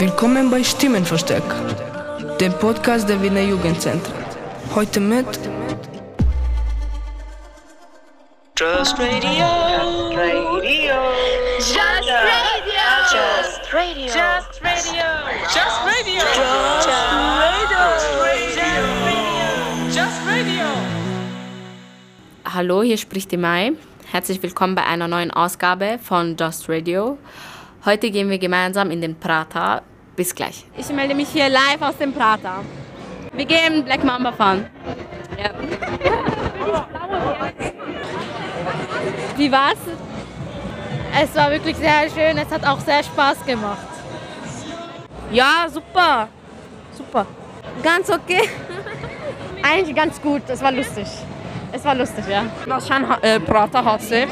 Willkommen bei Stimmenversteck, dem Podcast der Wiener Jugendzentren. Heute mit Just radio. Just radio. Just radio. Just radio. Just radio. Just radio. Just radio. Just radio. Hallo, hier spricht die Mai. Herzlich willkommen bei einer neuen Ausgabe von Just Radio. Heute gehen wir gemeinsam in den Prater. Bis gleich. Ich melde mich hier live aus dem Prater. Wir gehen Black Mamba fahren. Ja. Wie war's? Es war wirklich sehr schön, es hat auch sehr Spaß gemacht. Ja, super. Super. Ganz okay. Eigentlich ganz gut, es war lustig. Es war lustig, ja. Schon äh, Prater hatte.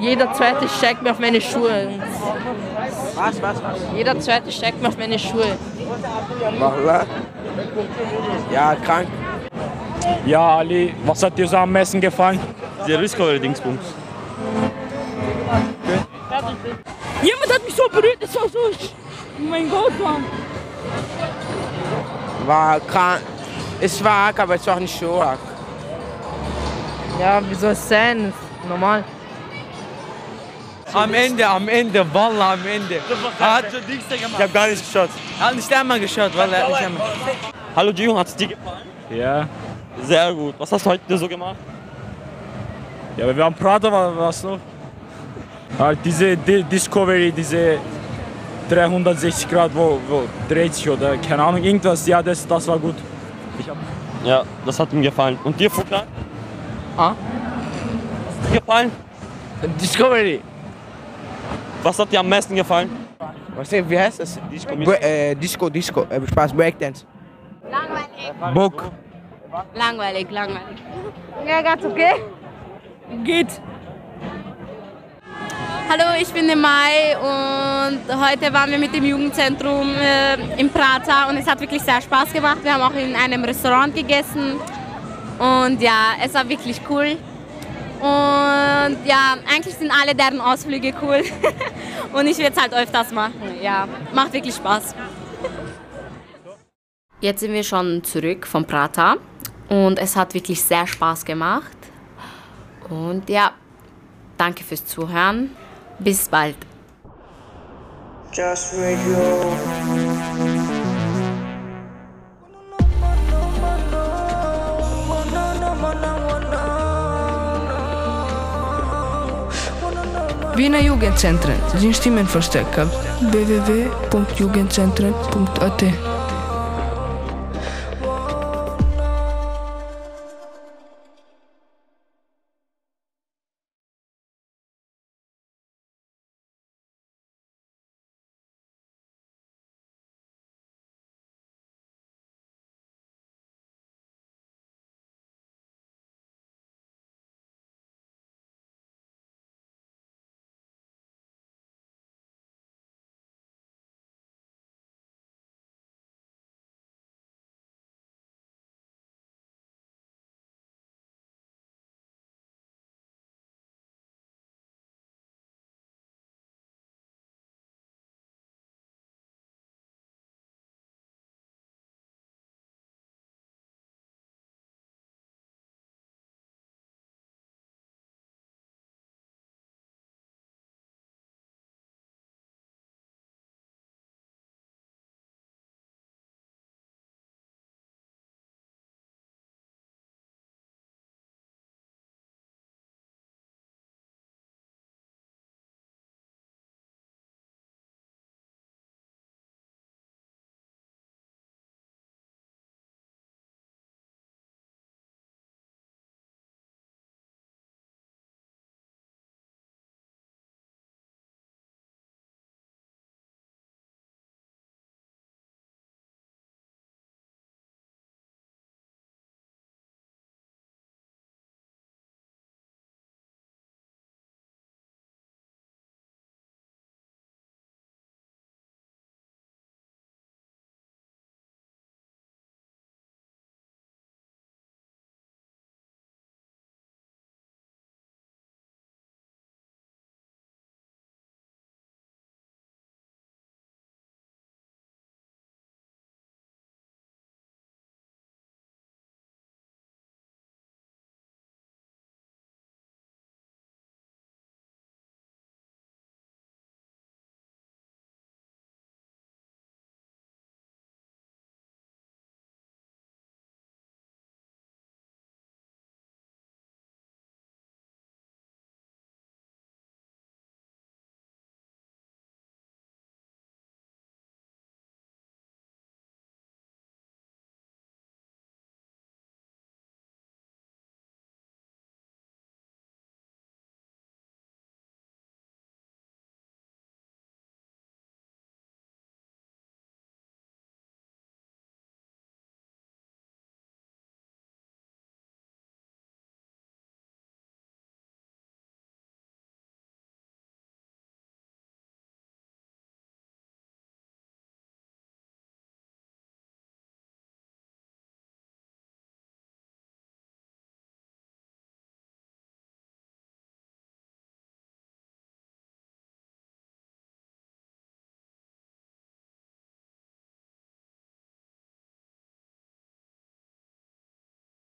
Jeder zweite steckt mir auf meine Schuhe. Was, was, was? Jeder zweite steckt mir auf meine Schuhe. Wallah. Ja, krank. Ja, Ali, was hat dir so am besten gefallen? Der Discovery-Dingsbums. Jemand hat mich so berührt, es war so. Oh mein Gott, Mann. War krank. Es war arg, aber es war nicht so arg. Ja, wie soll es sein? Normal. Am Ende, am Ende, Wallah, am Ende. Er hat, Ich habe gar nicht geschaut. er hat nicht einmal geschaut, Wallah, er hat nicht einmal. Hallo Gio, hat es dir gefallen? Ja. Sehr gut. Was hast du heute so gemacht? Ja, aber wir haben Prater, wa- was noch? Halt diese Di Discovery, diese 360 Grad, wo, wo dreht sich oder keine Ahnung, irgendwas. Ja, das, das war gut. Ich hab, Ja, das hat mir gefallen. Und dir, Fukran? Ah? Hat dir gefallen? Discovery. Was hat dir am meisten gefallen? Was, wie heißt das? Disco Bra äh, Disco, Disco. Äh, Spaß, Breakdance. Langweilig. Bock. Langweilig, langweilig. Ja, ganz okay. Geht. Hallo, ich bin die Mai und heute waren wir mit dem Jugendzentrum äh, im Prater und es hat wirklich sehr Spaß gemacht. Wir haben auch in einem Restaurant gegessen und ja, es war wirklich cool. Und ja, eigentlich sind alle deren Ausflüge cool und ich werde es halt öfters machen. Ja, macht wirklich Spaß. Jetzt sind wir schon zurück vom Prater und es hat wirklich sehr Spaß gemacht. Und ja, danke fürs Zuhören. Bis bald. Just radio. Vjen në Jugendcentren, Gjinshtime në Fërstekëp, www.jugendcentren.at